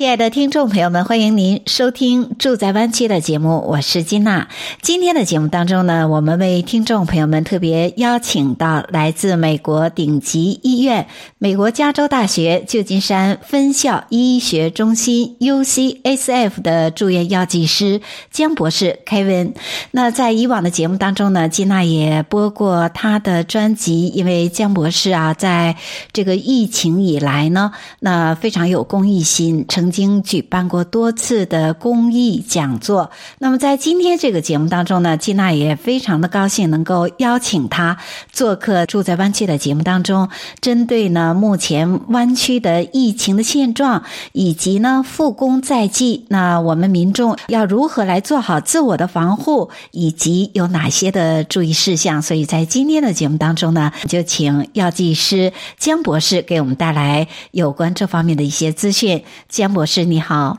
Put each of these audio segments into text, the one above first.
亲爱的听众朋友们，欢迎您收听《住在湾区》的节目，我是金娜。今天的节目当中呢，我们为听众朋友们特别邀请到来自美国顶级医院——美国加州大学旧金山分校医学中心 （UCSF） 的住院药剂师江博士 Kevin。那在以往的节目当中呢，金娜也播过他的专辑，因为江博士啊，在这个疫情以来呢，那非常有公益心，成经举办过多次的公益讲座。那么在今天这个节目当中呢，金娜也非常的高兴能够邀请他做客住在湾区的节目当中，针对呢目前湾区的疫情的现状，以及呢复工在即，那我们民众要如何来做好自我的防护，以及有哪些的注意事项。所以在今天的节目当中呢，就请药剂师江博士给我们带来有关这方面的一些资讯。江博博士你好，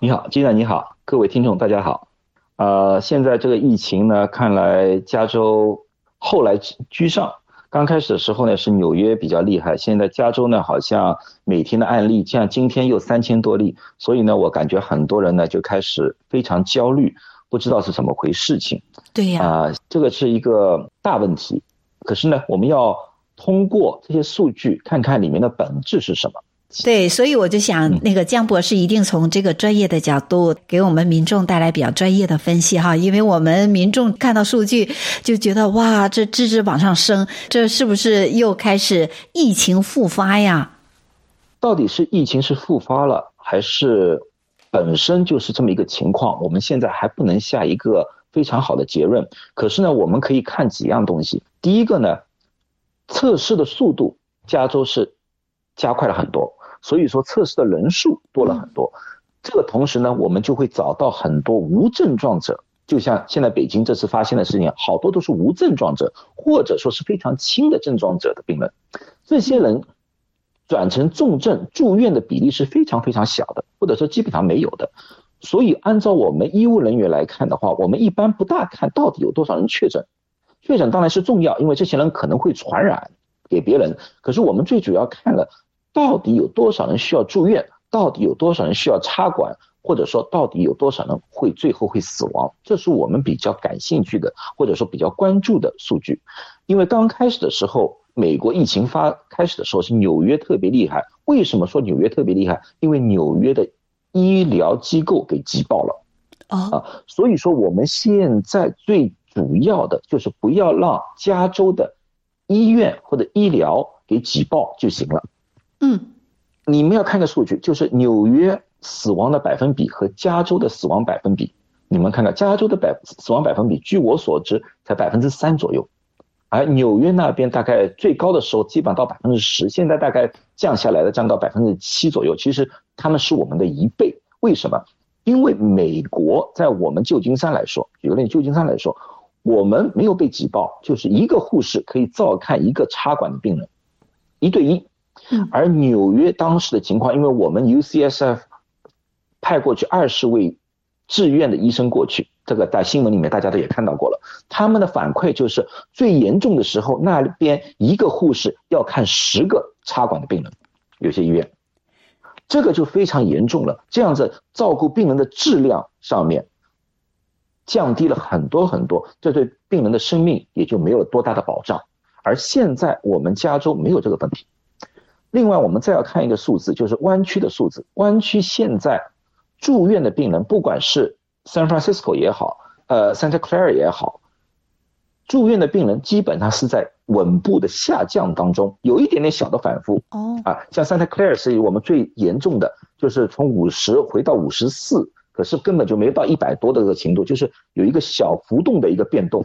你好，金娜你好，各位听众大家好。呃，现在这个疫情呢，看来加州后来居上。刚开始的时候呢，是纽约比较厉害，现在加州呢，好像每天的案例，像今天又三千多例，所以呢，我感觉很多人呢就开始非常焦虑，不知道是怎么回事情。对呀，啊、呃，这个是一个大问题。可是呢，我们要通过这些数据，看看里面的本质是什么。对，所以我就想，那个江博士一定从这个专业的角度给我们民众带来比较专业的分析哈，因为我们民众看到数据就觉得哇，这直直往上升，这是不是又开始疫情复发呀？到底是疫情是复发了，还是本身就是这么一个情况？我们现在还不能下一个非常好的结论。可是呢，我们可以看几样东西。第一个呢，测试的速度，加州是加快了很多。所以说测试的人数多了很多，这个同时呢，我们就会找到很多无症状者，就像现在北京这次发现的事情，好多都是无症状者，或者说是非常轻的症状者的病人，这些人转成重症住院的比例是非常非常小的，或者说基本上没有的。所以按照我们医务人员来看的话，我们一般不大看到底有多少人确诊，确诊当然是重要，因为这些人可能会传染给别人，可是我们最主要看了。到底有多少人需要住院？到底有多少人需要插管？或者说，到底有多少人会最后会死亡？这是我们比较感兴趣的，或者说比较关注的数据。因为刚开始的时候，美国疫情发开始的时候是纽约特别厉害。为什么说纽约特别厉害？因为纽约的医疗机构给挤爆了啊！所以说我们现在最主要的就是不要让加州的医院或者医疗给挤爆就行了。嗯，你们要看个数据，就是纽约死亡的百分比和加州的死亡百分比。你们看看加州的百死亡百分比，据我所知才百分之三左右，而纽约那边大概最高的时候基本到百分之十，现在大概降下来了，降到百分之七左右。其实他们是我们的一倍，为什么？因为美国在我们旧金山来说，举个例，旧金山来说，我们没有被挤爆，就是一个护士可以照看一个插管的病人，一对一。而纽约当时的情况，因为我们 UCSF 派过去二十位志愿的医生过去，这个在新闻里面大家都也看到过了。他们的反馈就是最严重的时候，那边一个护士要看十个插管的病人，有些医院，这个就非常严重了。这样子照顾病人的质量上面降低了很多很多，这对病人的生命也就没有多大的保障。而现在我们加州没有这个问题。另外，我们再要看一个数字，就是湾区的数字。湾区现在住院的病人，不管是 San Francisco 也好，呃，Santa Clara 也好，住院的病人基本上是在稳步的下降当中，有一点点小的反复。哦，啊，像 Santa Clara 是我们最严重的，就是从五十回到五十四，可是根本就没有到一百多的这个程度，就是有一个小浮动的一个变动。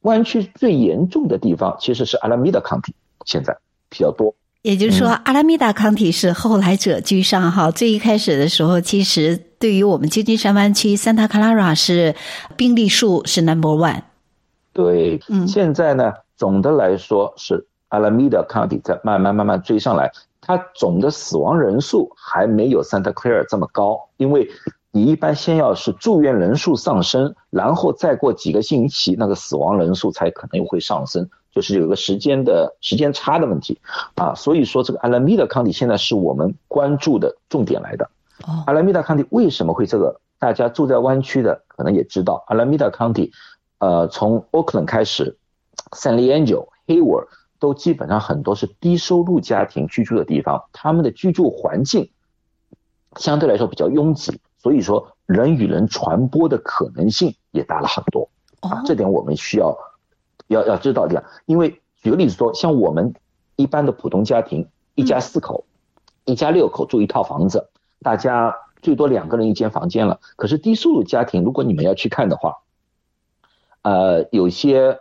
湾区最严重的地方其实是 Alameda County，现在比较多。也就是说，阿拉米达康体是后来者居上哈。最一开始的时候，其实对于我们旧金山湾区，Santa Clara 是病例数是 Number One。对，嗯，现在呢，总的来说是阿拉米达康体在慢慢慢慢追上来，它总的死亡人数还没有 Santa Clara 这么高，因为你一般先要是住院人数上升，然后再过几个星期，那个死亡人数才可能会上升。就是有个时间的时间差的问题，啊，所以说这个阿拉米达康体现在是我们关注的重点来的。阿拉米达康体为什么会这个？大家住在湾区的可能也知道，阿拉米达康体，呃，从 Oakland 开始，San Hayward 都基本上很多是低收入家庭居住的地方，他们的居住环境相对来说比较拥挤，所以说人与人传播的可能性也大了很多。啊，这点我们需要。要要知道这样，因为举个例子说，像我们一般的普通家庭，一家四口，一家六口住一套房子，大家最多两个人一间房间了。可是低收入家庭，如果你们要去看的话，呃，有些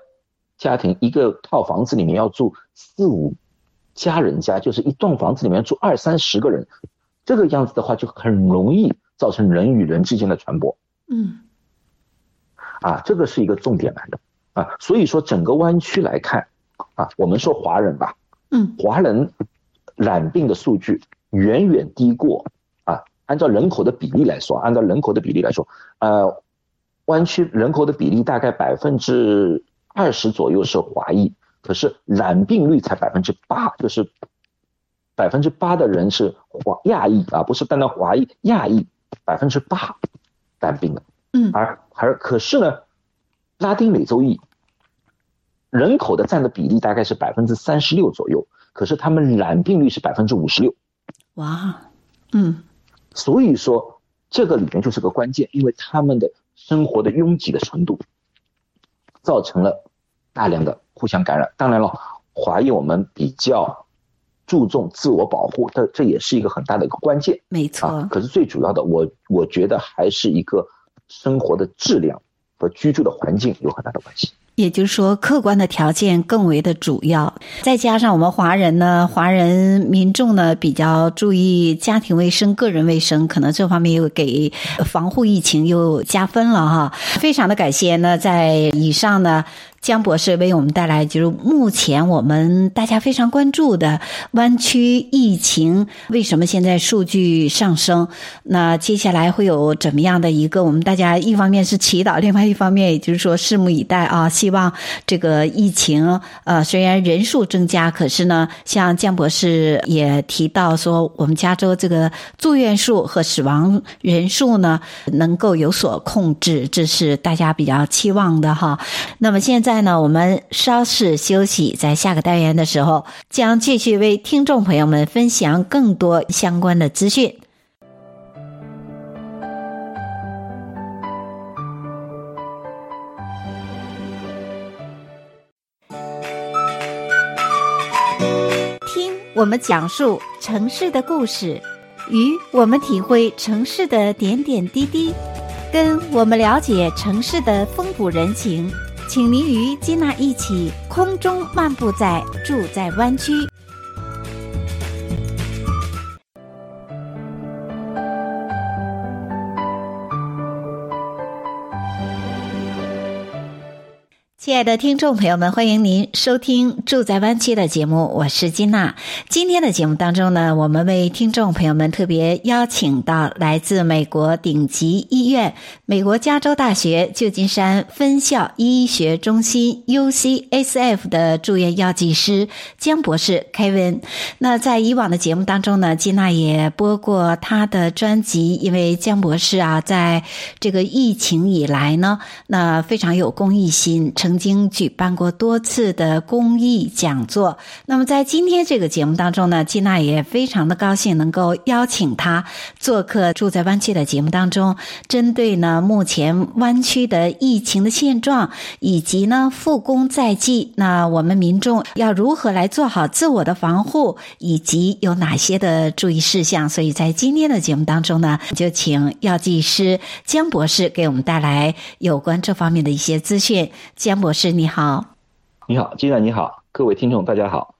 家庭一个套房子里面要住四五家人家，就是一栋房子里面住二三十个人，这个样子的话就很容易造成人与人之间的传播。嗯，啊，这个是一个重点来的。啊，所以说整个湾区来看，啊，我们说华人吧，嗯，华人染病的数据远远低过啊，按照人口的比例来说，按照人口的比例来说，呃，湾区人口的比例大概百分之二十左右是华裔，可是染病率才百分之八，就是百分之八的人是华亚裔啊，不是单单华裔，亚裔百分之八染病的，嗯，而而可是呢。拉丁美洲裔人口的占的比例大概是百分之三十六左右，可是他们染病率是百分之五十六。哇，嗯，所以说这个里面就是个关键，因为他们的生活的拥挤的程度，造成了大量的互相感染。当然了，华裔我们比较注重自我保护，这这也是一个很大的一个关键。没错，啊，可是最主要的，我我觉得还是一个生活的质量。和居住的环境有很大的关系，也就是说，客观的条件更为的主要。再加上我们华人呢，华人民众呢比较注意家庭卫生、个人卫生，可能这方面又给防护疫情又加分了哈。非常的感谢呢，在以上呢。江博士为我们带来就是目前我们大家非常关注的湾区疫情，为什么现在数据上升？那接下来会有怎么样的一个？我们大家一方面是祈祷，另外一方面也就是说拭目以待啊！希望这个疫情呃虽然人数增加，可是呢，像江博士也提到说，我们加州这个住院数和死亡人数呢能够有所控制，这是大家比较期望的哈。那么现在。在呢，我们稍事休息，在下个单元的时候，将继续为听众朋友们分享更多相关的资讯。听我们讲述城市的故事，与我们体会城市的点点滴滴，跟我们了解城市的风土人情。请您与金娜一起空中漫步在住在湾区。亲爱的听众朋友们，欢迎您收听《住在湾区》的节目，我是金娜。今天的节目当中呢，我们为听众朋友们特别邀请到来自美国顶级医院——美国加州大学旧金山分校医学中心 （UCSF） 的住院药剂师江博士 Kevin。那在以往的节目当中呢，金娜也播过他的专辑，因为江博士啊，在这个疫情以来呢，那非常有公益心，曾经举办过多次的公益讲座。那么在今天这个节目当中呢，金娜也非常的高兴能够邀请他做客住在湾区的节目当中，针对呢目前湾区的疫情的现状，以及呢复工在即，那我们民众要如何来做好自我的防护，以及有哪些的注意事项。所以在今天的节目当中呢，就请药剂师江博士给我们带来有关这方面的一些资讯。江博。老师你好，你好，金娜你好，各位听众大家好。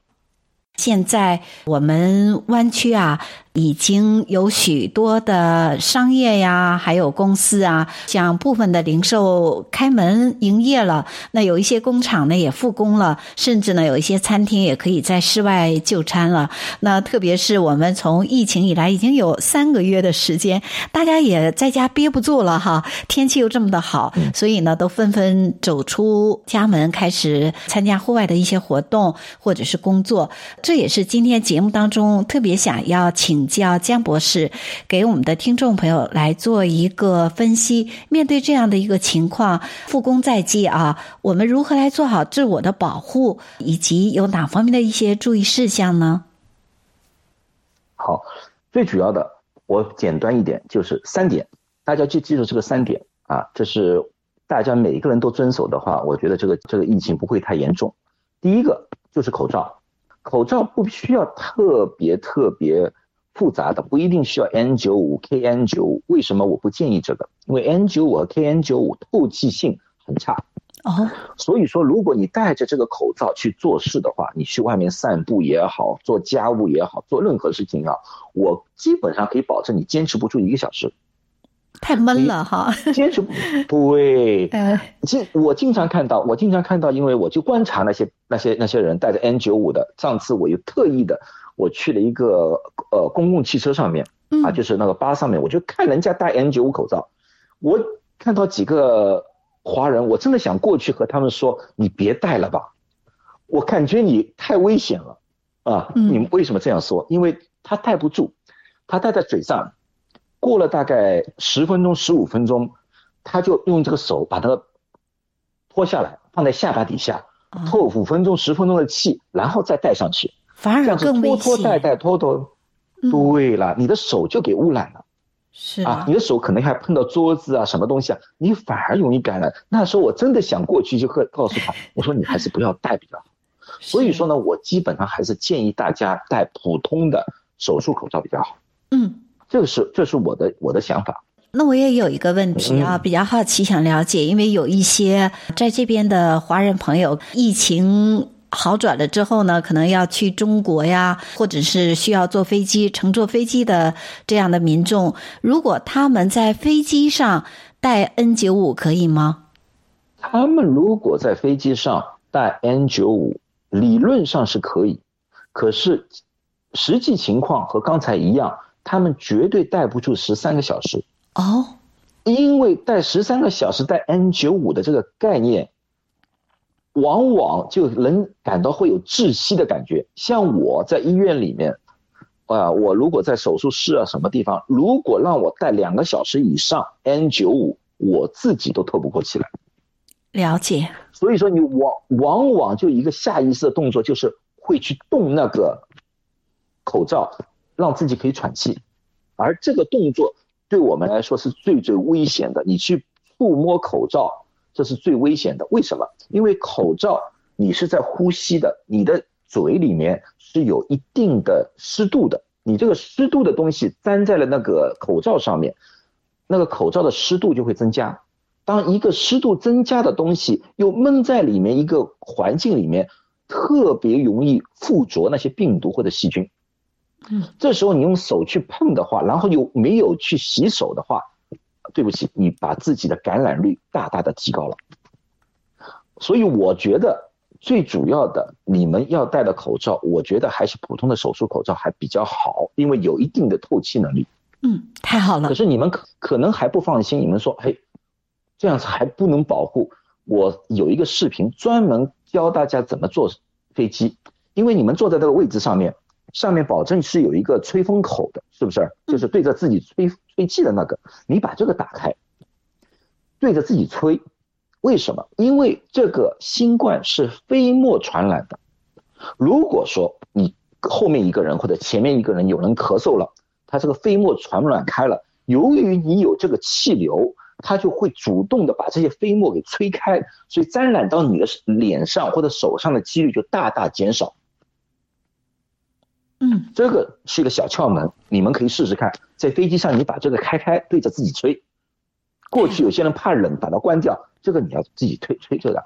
现在我们湾区啊，已经有许多的商业呀，还有公司啊，像部分的零售开门营业了。那有一些工厂呢也复工了，甚至呢有一些餐厅也可以在室外就餐了。那特别是我们从疫情以来已经有三个月的时间，大家也在家憋不住了哈，天气又这么的好，所以呢都纷纷走出家门，开始参加户外的一些活动或者是工作。这也是今天节目当中特别想要请教江博士，给我们的听众朋友来做一个分析。面对这样的一个情况，复工在即啊，我们如何来做好自我的保护，以及有哪方面的一些注意事项呢？好，最主要的，我简单一点，就是三点，大家就记住这个三点啊，这是大家每一个人都遵守的话，我觉得这个这个疫情不会太严重。第一个就是口罩。口罩不需要特别特别复杂的，不一定需要 N95、KN95。为什么我不建议这个？因为 N95 和 KN95 透气性很差。哦，所以说如果你戴着这个口罩去做事的话，你去外面散步也好，做家务也好，做任何事情啊，我基本上可以保证你坚持不住一个小时。太闷了哈，坚持不对。呃，经我经常看到，我经常看到，因为我就观察那些那些那些人戴着 N 九五的。上次我又特意的，我去了一个呃公共汽车上面啊，就是那个巴上面，我就看人家戴 N 九五口罩。我看到几个华人，我真的想过去和他们说：“你别戴了吧，我感觉你太危险了啊！”你们为什么这样说？因为他戴不住，他戴在嘴上。过了大概十分钟、十五分钟，他就用这个手把它脱下来，放在下巴底下，透五分钟、十分钟的气，然后再戴上去。反而更危险。拖拖戴戴，拖拖。对了，你的手就给污染了。是啊，你的手可能还碰到桌子啊，什么东西啊，你反而容易感染。那时候我真的想过去就会告诉他，我说你还是不要戴比较好。所以说呢，我基本上还是建议大家戴普通的手术口罩比较好。嗯。这个是这是我的我的想法。那我也有一个问题啊，比较好奇想了解，因为有一些在这边的华人朋友，疫情好转了之后呢，可能要去中国呀，或者是需要坐飞机乘坐飞机的这样的民众，如果他们在飞机上带 N 九五可以吗？他们如果在飞机上带 N 九五理论上是可以，可是实际情况和刚才一样。他们绝对戴不住十三个小时哦，因为戴十三个小时戴 N 九五的这个概念，往往就能感到会有窒息的感觉。像我在医院里面，啊，我如果在手术室啊什么地方，如果让我戴两个小时以上 N95，我自己都透不过气来。了解。所以说，你往往往就一个下意识的动作，就是会去动那个口罩。让自己可以喘气，而这个动作对我们来说是最最危险的。你去触摸口罩，这是最危险的。为什么？因为口罩你是在呼吸的，你的嘴里面是有一定的湿度的。你这个湿度的东西粘在了那个口罩上面，那个口罩的湿度就会增加。当一个湿度增加的东西又闷在里面一个环境里面，特别容易附着那些病毒或者细菌。嗯，这时候你用手去碰的话，然后又没有去洗手的话，对不起，你把自己的感染率大大的提高了。所以我觉得最主要的，你们要戴的口罩，我觉得还是普通的手术口罩还比较好，因为有一定的透气能力。嗯，太好了。可是你们可可能还不放心，你们说，嘿，这样子还不能保护。我有一个视频专门教大家怎么坐飞机，因为你们坐在这个位置上面。上面保证是有一个吹风口的，是不是？就是对着自己吹吹气的那个。你把这个打开，对着自己吹。为什么？因为这个新冠是飞沫传染的。如果说你后面一个人或者前面一个人有人咳嗽了，他这个飞沫传染开了，由于你有这个气流，它就会主动的把这些飞沫给吹开，所以沾染到你的脸上或者手上的几率就大大减少。嗯，这个是一个小窍门，你们可以试试看，在飞机上你把这个开开，对着自己吹。过去有些人怕冷，把它关掉，这个你要自己吹吹这个。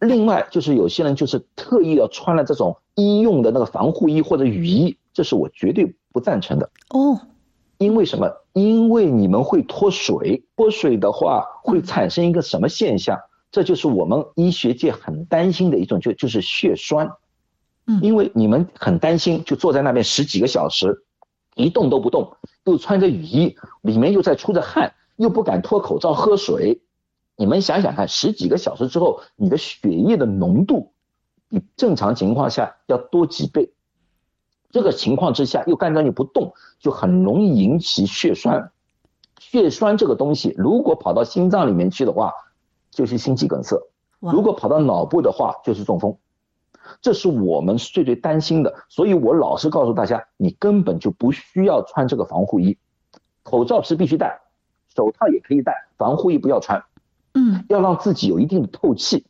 另外就是有些人就是特意要穿了这种医用的那个防护衣或者雨衣，这是我绝对不赞成的哦。因为什么？因为你们会脱水，脱水的话会产生一个什么现象？这就是我们医学界很担心的一种，就就是血栓。嗯，因为你们很担心，就坐在那边十几个小时，一动都不动，又穿着雨衣，里面又在出着汗，又不敢脱口罩喝水。你们想想看，十几个小时之后，你的血液的浓度比正常情况下要多几倍。这个情况之下，又干着你不动，就很容易引起血栓。血栓这个东西，如果跑到心脏里面去的话，就是心肌梗塞；如果跑到脑部的话，就是中风。这是我们最最担心的。所以我老是告诉大家，你根本就不需要穿这个防护衣，口罩是必须戴，手套也可以戴，防护衣不要穿。嗯，要让自己有一定的透气。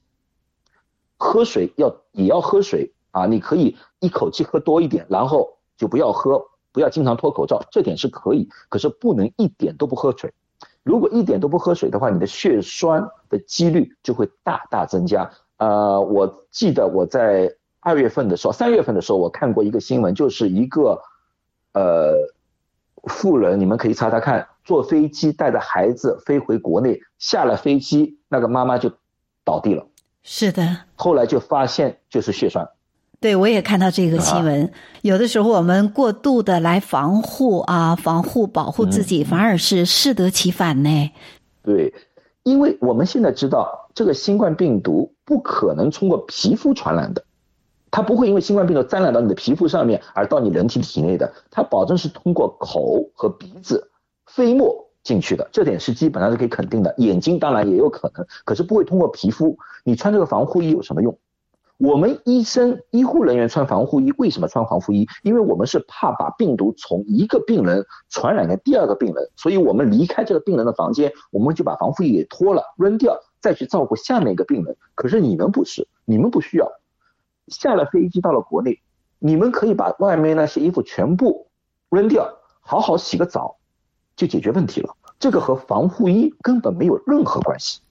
喝水要也要喝水。啊，你可以一口气喝多一点，然后就不要喝，不要经常脱口罩，这点是可以。可是不能一点都不喝水，如果一点都不喝水的话，你的血栓的几率就会大大增加。呃，我记得我在二月份的时候，三月份的时候，我看过一个新闻，就是一个呃富人，你们可以查查看，坐飞机带着孩子飞回国内，下了飞机，那个妈妈就倒地了。是的，后来就发现就是血栓。对，我也看到这个新闻。有的时候我们过度的来防护啊，防护保护自己，反而是适得其反呢。对，因为我们现在知道，这个新冠病毒不可能通过皮肤传染的，它不会因为新冠病毒沾染到你的皮肤上面而到你人体体内的，它保证是通过口和鼻子飞沫进去的，这点是基本上是可以肯定的。眼睛当然也有可能，可是不会通过皮肤。你穿这个防护衣有什么用？我们医生、医护人员穿防护衣，为什么穿防护衣？因为我们是怕把病毒从一个病人传染给第二个病人，所以我们离开这个病人的房间，我们就把防护衣给脱了，扔掉，再去照顾下面一个病人。可是你们不是，你们不需要。下了飞机到了国内，你们可以把外面那些衣服全部扔掉，好好洗个澡，就解决问题了。这个和防护衣根本没有任何关系。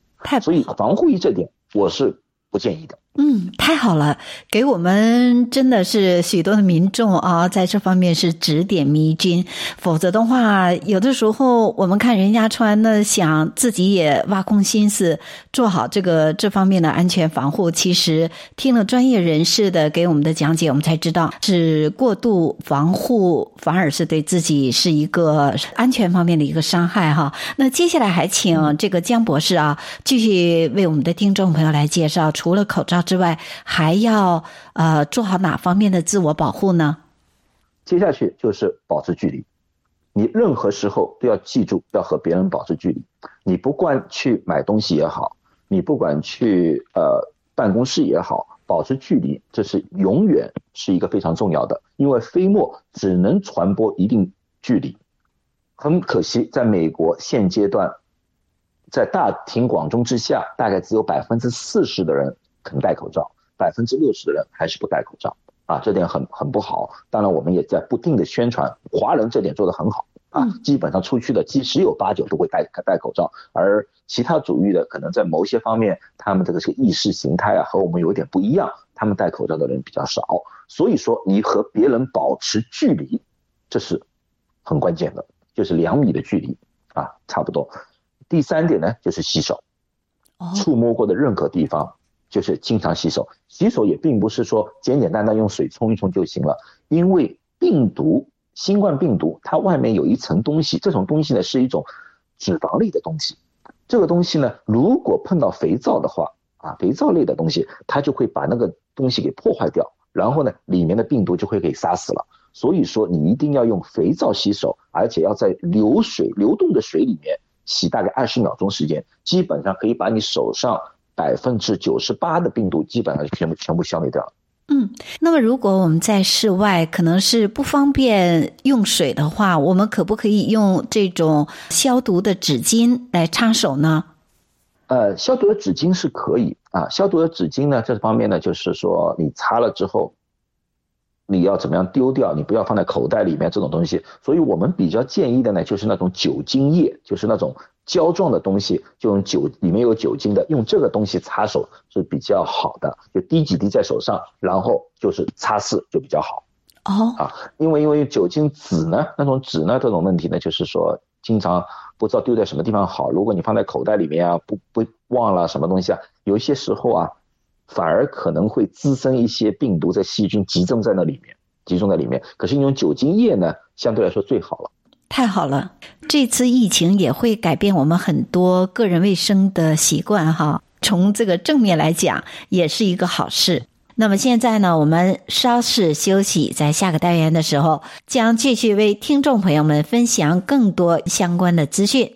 所以防护衣这点我是不建议的。嗯，太好了，给我们真的是许多的民众啊，在这方面是指点迷津。否则的话，有的时候我们看人家穿，那想自己也挖空心思做好这个这方面的安全防护。其实听了专业人士的给我们的讲解，我们才知道是过度防护反而是对自己是一个安全方面的一个伤害哈。那接下来还请这个江博士啊，继续为我们的听众朋友来介绍，除了口罩。之外，还要呃做好哪方面的自我保护呢？接下去就是保持距离，你任何时候都要记住要和别人保持距离。你不管去买东西也好，你不管去呃办公室也好，保持距离，这是永远是一个非常重要的。因为飞沫只能传播一定距离。很可惜，在美国现阶段，在大庭广众之下，大概只有百分之四十的人。肯戴口罩，百分之六十的人还是不戴口罩啊，这点很很不好。当然，我们也在不定的宣传，华人这点做得很好啊，基本上出去的几十有八九都会戴戴口罩，而其他族裔的可能在某些方面，他们这个是意识形态啊和我们有点不一样，他们戴口罩的人比较少。所以说，你和别人保持距离，这是很关键的，就是两米的距离啊，差不多。第三点呢，就是洗手，触摸过的任何地方。就是经常洗手，洗手也并不是说简简单单用水冲一冲就行了，因为病毒，新冠病毒它外面有一层东西，这种东西呢是一种脂肪类的东西，这个东西呢如果碰到肥皂的话啊，肥皂类的东西它就会把那个东西给破坏掉，然后呢里面的病毒就会给杀死了。所以说你一定要用肥皂洗手，而且要在流水流动的水里面洗大概二十秒钟时间，基本上可以把你手上。百分之九十八的病毒基本上全部全部消灭掉了。嗯，那么如果我们在室外可能是不方便用水的话，我们可不可以用这种消毒的纸巾来擦手呢？呃，消毒的纸巾是可以啊，消毒的纸巾呢，这方面呢，就是说你擦了之后，你要怎么样丢掉？你不要放在口袋里面这种东西。所以我们比较建议的呢，就是那种酒精液，就是那种胶状的东西，就用酒里面有酒精的，用这个东西擦手是比较好的，就滴几滴在手上，然后就是擦拭就比较好。哦，啊，因为因为酒精纸呢，那种纸呢，这种问题呢，就是说经常不知道丢在什么地方好。如果你放在口袋里面啊，不不忘了什么东西啊，有一些时候啊，反而可能会滋生一些病毒在细菌集中在那里面，集中在里面。可是用酒精液呢，相对来说最好了。太好了，这次疫情也会改变我们很多个人卫生的习惯哈。从这个正面来讲，也是一个好事。那么现在呢，我们稍事休息，在下个单元的时候，将继续为听众朋友们分享更多相关的资讯。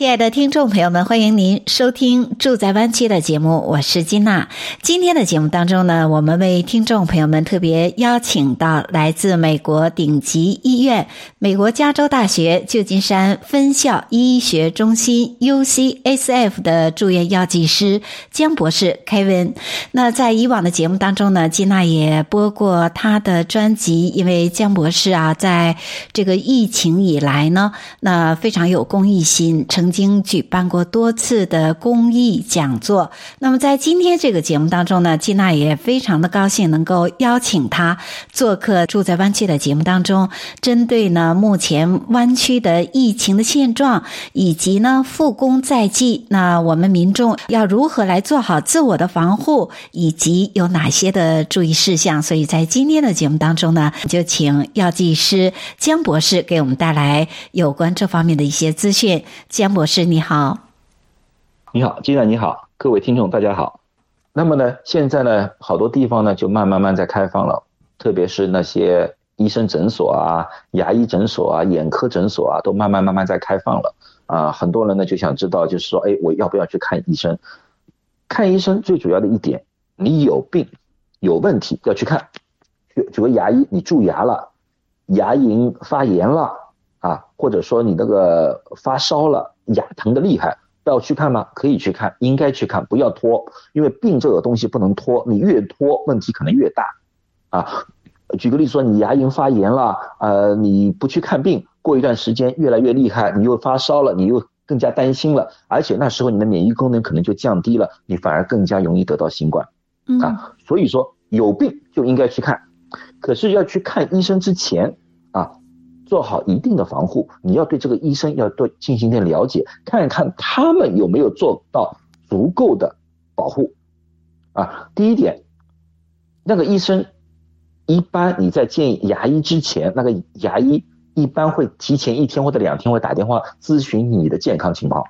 亲爱的听众朋友们，欢迎您收听《住在湾区》的节目，我是金娜。今天的节目当中呢，我们为听众朋友们特别邀请到来自美国顶级医院——美国加州大学旧金山分校医学中心 （UCSF） 的住院药剂师江博士 Kevin。那在以往的节目当中呢，金娜也播过他的专辑，因为江博士啊，在这个疫情以来呢，那非常有公益心，成。曾经举办过多次的公益讲座。那么在今天这个节目当中呢，金娜也非常的高兴能够邀请他做客住在湾区的节目当中，针对呢目前湾区的疫情的现状，以及呢复工在即，那我们民众要如何来做好自我的防护，以及有哪些的注意事项。所以在今天的节目当中呢，就请药剂师江博士给我们带来有关这方面的一些资讯。江博博士你好，你好，金娜你好，各位听众大家好。那么呢，现在呢，好多地方呢就慢慢慢在开放了，特别是那些医生诊所啊、牙医诊所啊、眼科诊所啊，都慢慢慢慢在开放了啊。很多人呢就想知道，就是说，哎，我要不要去看医生？看医生最主要的一点，你有病有问题要去看。举举个牙医，你蛀牙了，牙龈发炎了啊，或者说你那个发烧了。牙疼的厉害，要去看吗？可以去看，应该去看，不要拖，因为病这个东西不能拖，你越拖问题可能越大，啊，举个例子说，你牙龈发炎了，呃，你不去看病，过一段时间越来越厉害，你又发烧了，你又更加担心了，而且那时候你的免疫功能可能就降低了，你反而更加容易得到新冠，啊，所以说有病就应该去看，可是要去看医生之前，啊。做好一定的防护，你要对这个医生要多进行点了解，看一看他们有没有做到足够的保护。啊，第一点，那个医生一般你在见牙医之前，那个牙医一般会提前一天或者两天会打电话咨询你的健康情况。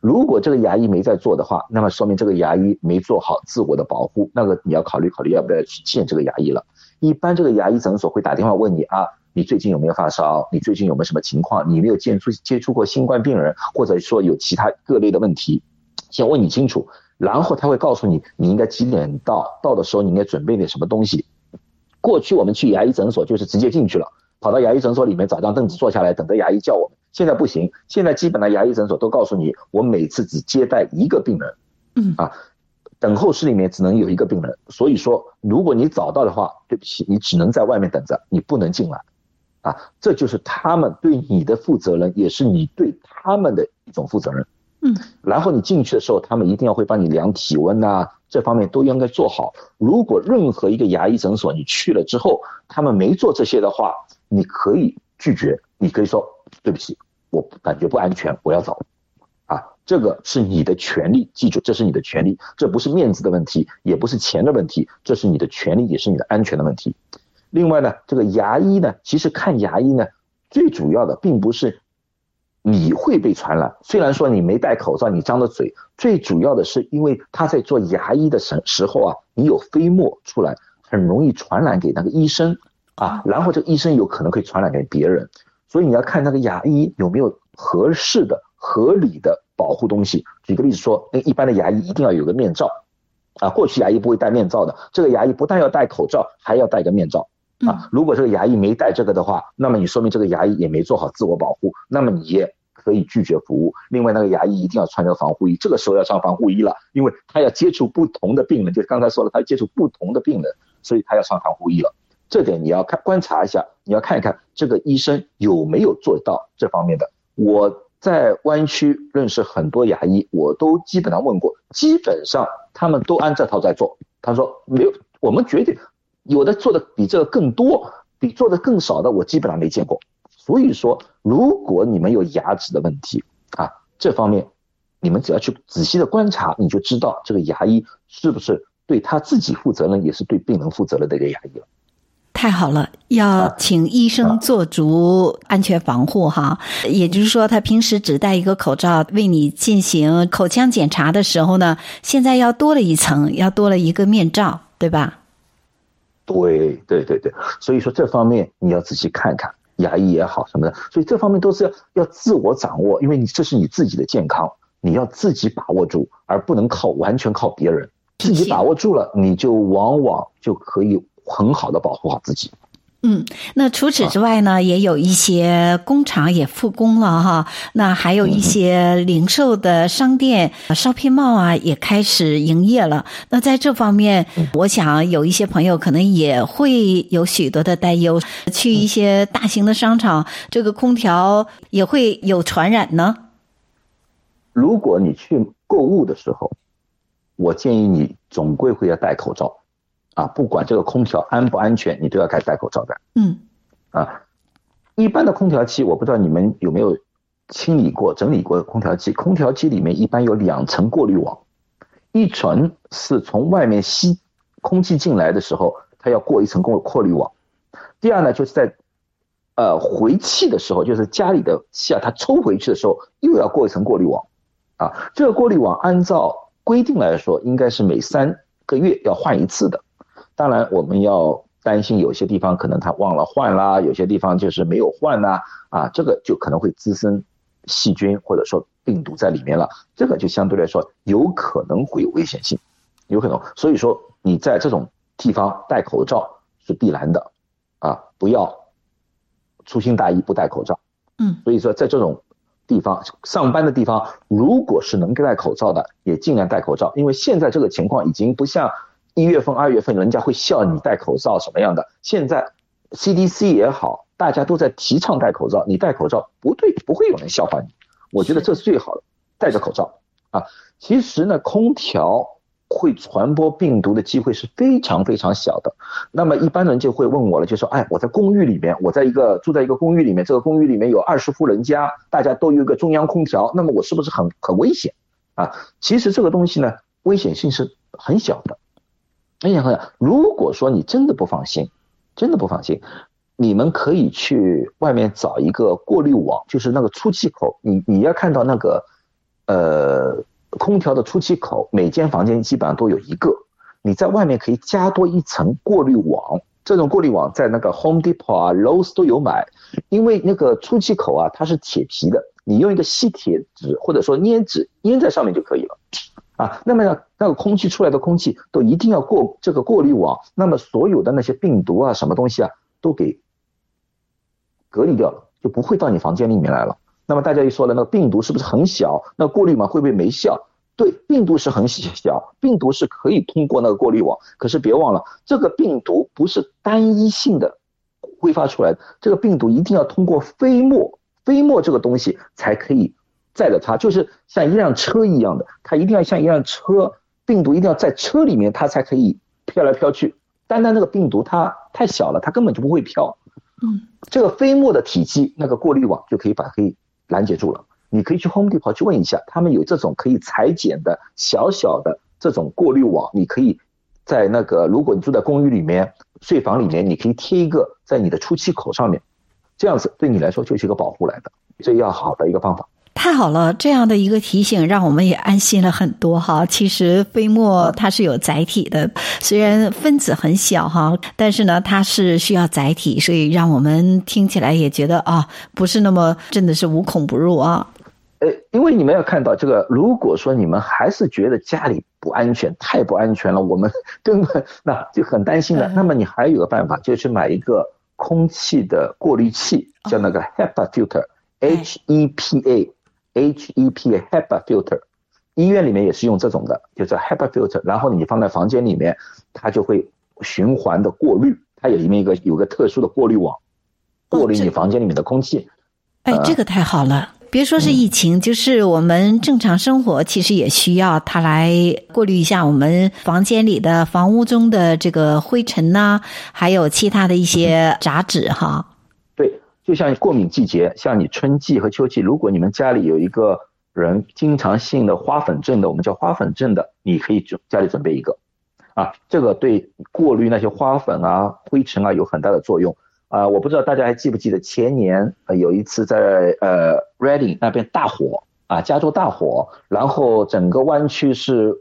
如果这个牙医没在做的话，那么说明这个牙医没做好自我的保护，那个你要考虑考虑要不要去见这个牙医了。一般这个牙医诊所会打电话问你啊。你最近有没有发烧？你最近有没有什么情况？你没有接触接触过新冠病人，或者说有其他各类的问题，先问你清楚，然后他会告诉你你应该几点到，到的时候你应该准备点什么东西。过去我们去牙医诊所就是直接进去了，跑到牙医诊所里面找张凳子坐下来等着牙医叫我们。现在不行，现在基本的牙医诊所都告诉你，我每次只接待一个病人，嗯啊，等候室里面只能有一个病人，所以说如果你早到的话，对不起，你只能在外面等着，你不能进来。啊，这就是他们对你的负责任，也是你对他们的一种负责任。嗯，然后你进去的时候，他们一定要会帮你量体温呐，这方面都应该做好。如果任何一个牙医诊所你去了之后，他们没做这些的话，你可以拒绝，你可以说对不起，我感觉不安全，我要走。啊，这个是你的权利，记住，这是你的权利，这不是面子的问题，也不是钱的问题，这是你的权利，也是你的安全的问题。另外呢，这个牙医呢，其实看牙医呢，最主要的并不是你会被传染。虽然说你没戴口罩，你张着嘴，最主要的是因为他在做牙医的时时候啊，你有飞沫出来，很容易传染给那个医生。啊，然后这个医生有可能会传染给别人，所以你要看那个牙医有没有合适的、合理的保护东西。举个例子说，那一般的牙医一定要有个面罩，啊，过去牙医不会戴面罩的，这个牙医不但要戴口罩，还要戴个面罩，啊，如果这个牙医没带这个的话，那么你说明这个牙医也没做好自我保护，那么你也可以拒绝服务。另外，那个牙医一定要穿这个防护衣，这个时候要穿防护衣了，因为他要接触不同的病人，就刚才说了，他接触不同的病人，所以他要穿防护衣了。这点你要看观察一下，你要看一看这个医生有没有做到这方面的。我在湾区认识很多牙医，我都基本上问过，基本上他们都按这套在做。他说没有，我们绝对有的做的比这个更多，比做的更少的我基本上没见过。所以说，如果你们有牙齿的问题啊，这方面你们只要去仔细的观察，你就知道这个牙医是不是对他自己负责任，也是对病人负责任的一个牙医了。太好了，要请医生做足安全防护哈。也就是说，他平时只戴一个口罩为你进行口腔检查的时候呢，现在要多了一层，要多了一个面罩，对吧？对对对对，所以说这方面你要仔细看看，牙医也好什么的，所以这方面都是要要自我掌握，因为你这是你自己的健康，你要自己把握住，而不能靠完全靠别人。自己把握住了，你就往往就可以。很好的保护好自己。嗯，那除此之外呢，也有一些工厂也复工了哈。那还有一些零售的商店、shopping mall 啊，也开始营业了。那在这方面，我想有一些朋友可能也会有许多的担忧。去一些大型的商场，这个空调也会有传染呢？如果你去购物的时候，我建议你总归会要戴口罩。啊，不管这个空调安不安全，你都要该戴口罩的。嗯，啊，一般的空调机，我不知道你们有没有清理过、整理过空调机。空调机里面一般有两层过滤网，一层是从外面吸空气进来的时候，它要过一层过过滤网。第二呢，就是在呃回气的时候，就是家里的气啊，它抽回去的时候，又要过一层过滤网。啊，这个过滤网按照规定来说，应该是每三个月要换一次的。当然，我们要担心有些地方可能他忘了换啦，有些地方就是没有换呐，啊，这个就可能会滋生细菌或者说病毒在里面了，这个就相对来说有可能会有危险性，有可能。所以说你在这种地方戴口罩是必然的，啊，不要粗心大意不戴口罩。嗯，所以说在这种地方上班的地方，如果是能戴口罩的，也尽量戴口罩，因为现在这个情况已经不像。一月份、二月份，人家会笑你戴口罩什么样的？现在 CDC 也好，大家都在提倡戴口罩。你戴口罩不对，不会有人笑话你。我觉得这是最好的，戴着口罩啊。其实呢，空调会传播病毒的机会是非常非常小的。那么一般人就会问我了，就说：“哎，我在公寓里面，我在一个住在一个公寓里面，这个公寓里面有二十户人家，大家都有一个中央空调，那么我是不是很很危险啊？”其实这个东西呢，危险性是很小的。哎呀，如果说你真的不放心，真的不放心，你们可以去外面找一个过滤网，就是那个出气口。你你要看到那个，呃，空调的出气口，每间房间基本上都有一个。你在外面可以加多一层过滤网，这种过滤网在那个 Home Depot 啊、Lowe's 都有买，因为那个出气口啊，它是铁皮的，你用一个吸铁纸或者说粘纸粘在上面就可以了。啊，那么呢，那个空气出来的空气都一定要过这个过滤网，那么所有的那些病毒啊，什么东西啊，都给隔离掉了，就不会到你房间里面来了。那么大家一说了，那个病毒是不是很小？那过滤网会不会没效？对，病毒是很小，病毒是可以通过那个过滤网。可是别忘了，这个病毒不是单一性的挥发出来的，这个病毒一定要通过飞沫，飞沫这个东西才可以。载着它，就是像一辆车一样的，它一定要像一辆车，病毒一定要在车里面，它才可以飘来飘去。单单那个病毒它太小了，它根本就不会飘。嗯，这个飞沫的体积，那个过滤网就可以把它可以拦截住了。你可以去 Home Depot 去问一下，他们有这种可以裁剪的小小的这种过滤网，你可以在那个，如果你住在公寓里面，睡房里面，你可以贴一个在你的出气口上面，这样子对你来说就是一个保护来的，最要好的一个方法。太好了，这样的一个提醒让我们也安心了很多哈。其实飞沫它是有载体的，虽然分子很小哈，但是呢，它是需要载体，所以让我们听起来也觉得啊，不是那么真的是无孔不入啊。呃，因为你们要看到这个，如果说你们还是觉得家里不安全，太不安全了，我们 根本那就很担心的。那么你还有个办法，就是买一个空气的过滤器，叫那个 HEPA filter，H E P A。H E P A HEPA filter，医院里面也是用这种的，就是 HEPA filter，然后你放在房间里面，它就会循环的过滤，它有里面一个有个特殊的过滤网，过滤你房间里面的空气。哎，这个太好了！别说是疫情，嗯，就是我们正常生活，其实也需要它来过滤一下我们房间里的房屋中的这个灰尘呐，啊，还有其他的一些杂质哈。就像过敏季节，像你春季和秋季，如果你们家里有一个人经常性的花粉症的，我们叫花粉症的，你可以准家里准备一个，啊，这个对过滤那些花粉啊、灰尘啊有很大的作用啊。我不知道大家还记不记得前年呃有一次在呃 Reading 那边大火啊，加州大火，然后整个湾区是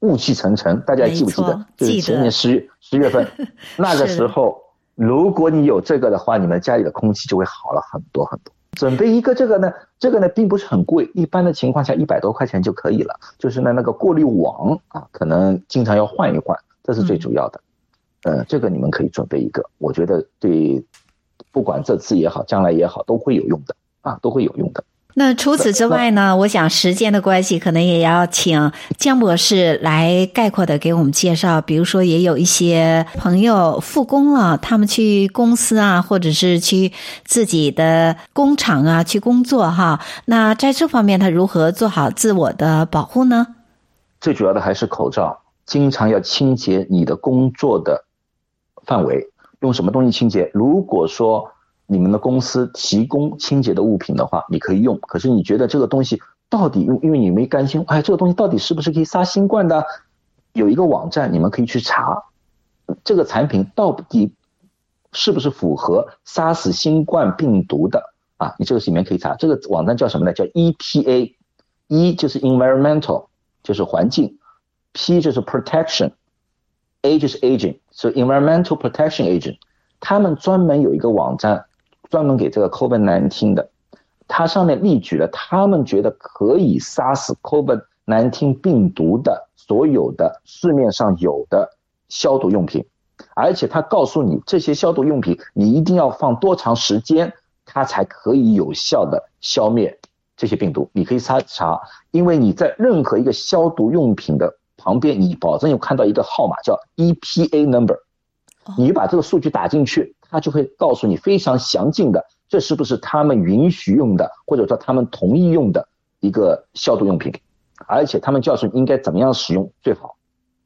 雾气沉沉，大家还记不记得？就是前年十月十月份 那个时候。如果你有这个的话，你们家里的空气就会好了很多很多。准备一个这个呢，这个呢并不是很贵，一般的情况下一百多块钱就可以了。就是呢那个过滤网啊，可能经常要换一换，这是最主要的。嗯，这个你们可以准备一个，我觉得对，不管这次也好，将来也好，都会有用的啊，都会有用的。那除此之外呢？我想时间的关系，可能也要请江博士来概括的给我们介绍。比如说，也有一些朋友复工了，他们去公司啊，或者是去自己的工厂啊去工作哈。那在这方面，他如何做好自我的保护呢？最主要的还是口罩，经常要清洁你的工作的范围。用什么东西清洁？如果说。你们的公司提供清洁的物品的话，你可以用。可是你觉得这个东西到底用，因为你没甘心，哎，这个东西到底是不是可以杀新冠的？有一个网站，你们可以去查，这个产品到底是不是符合杀死新冠病毒的啊？你这个里面可以查，这个网站叫什么呢？叫 EPA，E 就是 environmental，就是环境，P 就是 protection，A 就是 agent，所以 environmental protection agent，他们专门有一个网站。专门给这个 COVID-19 的，它上面列举了他们觉得可以杀死 COVID-19 病毒的所有的市面上有的消毒用品，而且他告诉你这些消毒用品你一定要放多长时间，它才可以有效的消灭这些病毒。你可以查查，因为你在任何一个消毒用品的旁边，你保证有看到一个号码叫 EPA number，你把这个数据打进去。他就会告诉你非常详尽的，这是不是他们允许用的，或者说他们同意用的一个消毒用品，而且他们告诉你应该怎么样使用最好，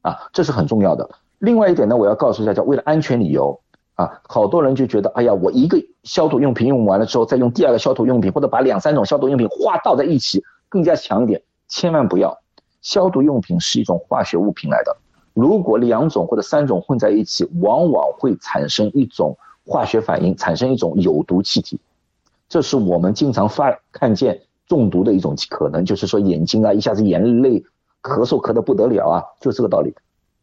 啊，这是很重要的。另外一点呢，我要告诉大家，为了安全理由，啊，好多人就觉得，哎呀，我一个消毒用品用完了之后，再用第二个消毒用品，或者把两三种消毒用品化倒在一起，更加强一点，千万不要。消毒用品是一种化学物品来的，如果两种或者三种混在一起，往往会产生一种。化学反应产生一种有毒气体，这是我们经常发看见中毒的一种可能，就是说眼睛啊一下子眼泪咳嗽咳得不得了啊，就这个道理。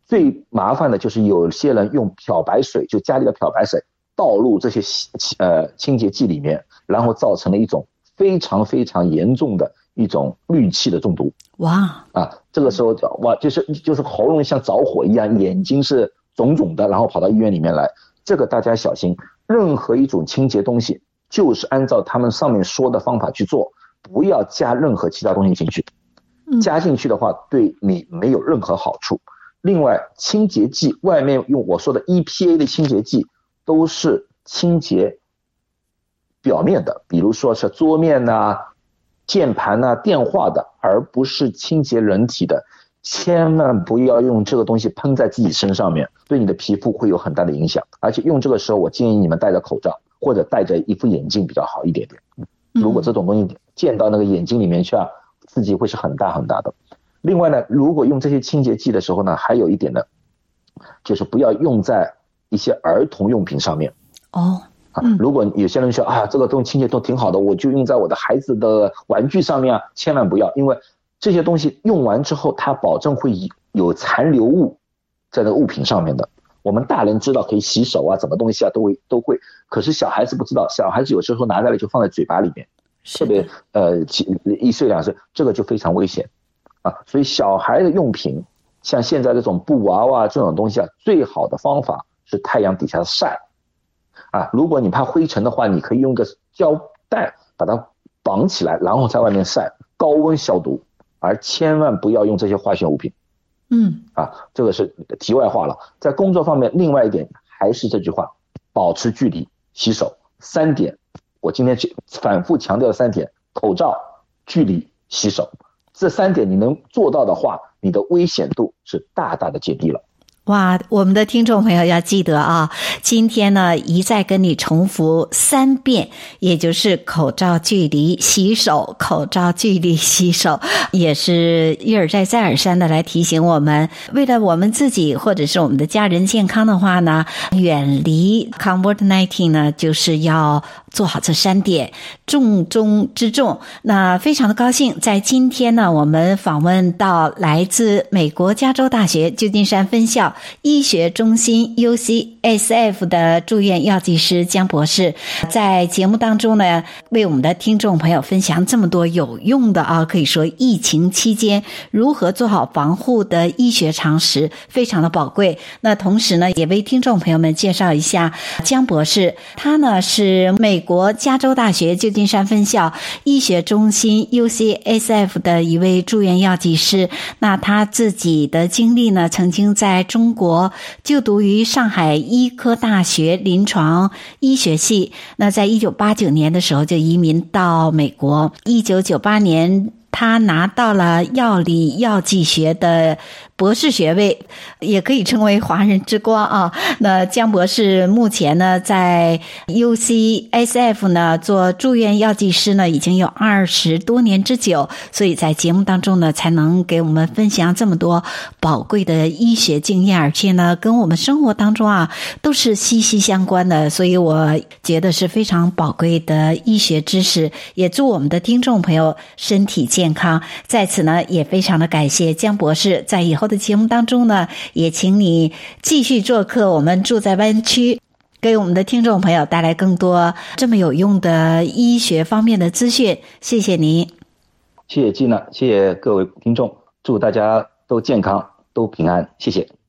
最麻烦的就是有些人用漂白水，就家里的漂白水倒入这些呃清洁剂里面，然后造成了一种非常非常严重的一种氯气的中毒。哇啊，这个时候哇就是就是喉咙像着火一样，眼睛是肿肿的，然后跑到医院里面来。这个大家小心，任何一种清洁东西，就是按照他们上面说的方法去做，不要加任何其他东西进去。加进去的话，对你没有任何好处。另外，清洁剂外面用我说的 EPA 的清洁剂，都是清洁表面的，比如说是桌面呐、键盘呐、电话的，而不是清洁人体的。千万不要用这个东西喷在自己身上面，对你的皮肤会有很大的影响。而且用这个时候，我建议你们戴着口罩或者戴着一副眼镜比较好一点点。如果这种东西溅到那个眼睛里面去啊，刺激会是很大很大的。另外呢，如果用这些清洁剂的时候呢，还有一点呢，就是不要用在一些儿童用品上面。哦，啊，如果有些人说啊，这个东西清洁都挺好的，我就用在我的孩子的玩具上面啊，千万不要，因为这些东西用完之后，它保证会有残留物在那个物品上面的。我们大人知道可以洗手啊，什么东西啊都会都会，可是小孩子不知道，小孩子有时候拿下来就放在嘴巴里面，特别呃一岁两岁，这个就非常危险啊。所以小孩的用品，像现在这种布娃娃这种东西啊，最好的方法是太阳底下晒啊。如果你怕灰尘的话，你可以用个胶带把它绑起来，然后在外面晒，高温消毒，而千万不要用这些化学物品。嗯啊，这个是题外话了。在工作方面，另外一点还是这句话：保持距离、洗手。三点，我今天反复强调的三点：口罩、距离、洗手。这三点你能做到的话，你的危险度是大大的减低了。哇，我们的听众朋友要记得啊，今天呢一再跟你重复三遍，也就是口罩、距离、洗手，口罩、距离、洗手，也是一而再、再而三的来提醒我们，为了我们自己或者是我们的家人健康的话呢，远离 COVID-19 呢，就是要做好这三点，重中之重。那非常的高兴，在今天呢，我们访问到来自美国加州大学旧金山分校。医学中心 UCSF 的住院药剂师江博士，在节目当中呢，为我们的听众朋友分享这么多有用的啊，可以说疫情期间如何做好防护的医学常识，非常的宝贵。那同时呢，也为听众朋友们介绍一下江博士，他呢是美国加州大学旧金山分校医学中心 UCSF 的一位住院药剂师。那他自己的经历呢，曾经在中中国就读于上海医科大学临床医学系，那在一九八九年的时候就移民到美国，一九九八年他拿到了药理药剂学的。博士学位也可以称为华人之光啊。那江博士目前呢，在 UCSF 呢做住院药剂师呢，已经有二十多年之久，所以在节目当中呢，才能给我们分享这么多宝贵的医学经验，而且呢，跟我们生活当中啊都是息息相关的，所以我觉得是非常宝贵的医学知识。也祝我们的听众朋友身体健康。在此呢，也非常的感谢江博士在以后的节目当中呢，也请你继续做客。我们住在湾区，给我们的听众朋友带来更多这么有用的医学方面的资讯。谢谢您，谢谢季娜谢谢各位听众，祝大家都健康，都平安，谢谢。